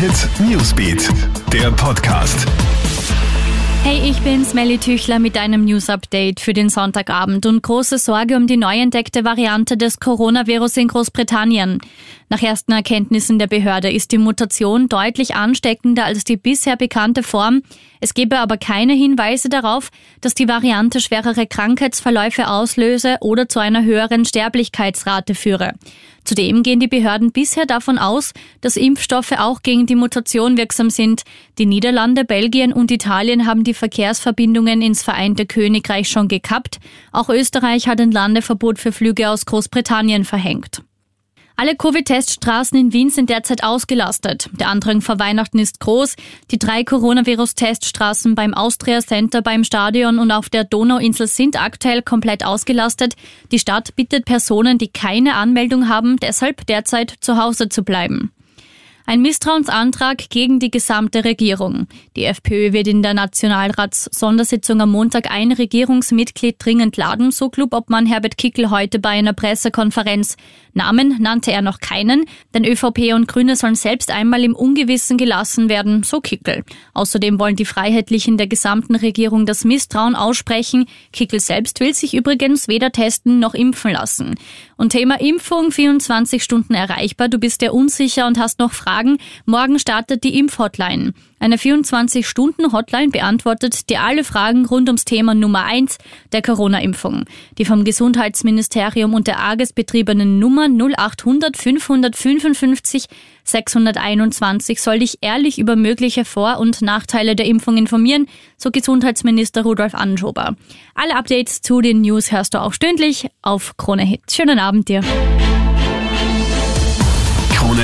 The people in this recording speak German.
Hit Newsbeat, der Podcast. Hey, ich bin's, Melly Tüchler mit einem News-Update für den Sonntagabend und große Sorge um die neu entdeckte Variante des Coronavirus in Großbritannien. Nach ersten Erkenntnissen der Behörde ist die Mutation deutlich ansteckender als die bisher bekannte Form. Es gebe aber keine Hinweise darauf, dass die Variante schwerere Krankheitsverläufe auslöse oder zu einer höheren Sterblichkeitsrate führe. Zudem gehen die Behörden bisher davon aus, dass Impfstoffe auch gegen die Mutation wirksam sind. Die Niederlande, Belgien und Italien haben die Verkehrsverbindungen ins Vereinte Königreich schon gekappt. Auch Österreich hat ein Landeverbot für Flüge aus Großbritannien verhängt. Alle Covid-Teststraßen in Wien sind derzeit ausgelastet. Der Andrang vor Weihnachten ist groß. Die drei Coronavirus-Teststraßen beim Austria Center, beim Stadion und auf der Donauinsel sind aktuell komplett ausgelastet. Die Stadt bittet Personen, die keine Anmeldung haben, deshalb derzeit zu Hause zu bleiben. Ein Misstrauensantrag gegen die gesamte Regierung. Die FPÖ wird in der Nationalrats-Sondersitzung am Montag ein Regierungsmitglied dringend laden, so Clubobmann Herbert Kickel heute bei einer Pressekonferenz. Namen nannte er noch keinen, denn ÖVP und Grüne sollen selbst einmal im Ungewissen gelassen werden, so Kickel. Außerdem wollen die Freiheitlichen der gesamten Regierung das Misstrauen aussprechen. Kickel selbst will sich übrigens weder testen noch impfen lassen. Und Thema Impfung 24 Stunden erreichbar. Du bist ja unsicher und hast noch Fragen Fragen. Morgen startet die Impfhotline. Eine 24-Stunden-Hotline beantwortet dir alle Fragen rund ums Thema Nummer 1 der Corona-Impfung. Die vom Gesundheitsministerium und der AGES betriebenen Nummer 0800 555 621 soll dich ehrlich über mögliche Vor- und Nachteile der Impfung informieren, so Gesundheitsminister Rudolf Anschober. Alle Updates zu den News hörst du auch stündlich auf Krone Hit. Schönen Abend dir.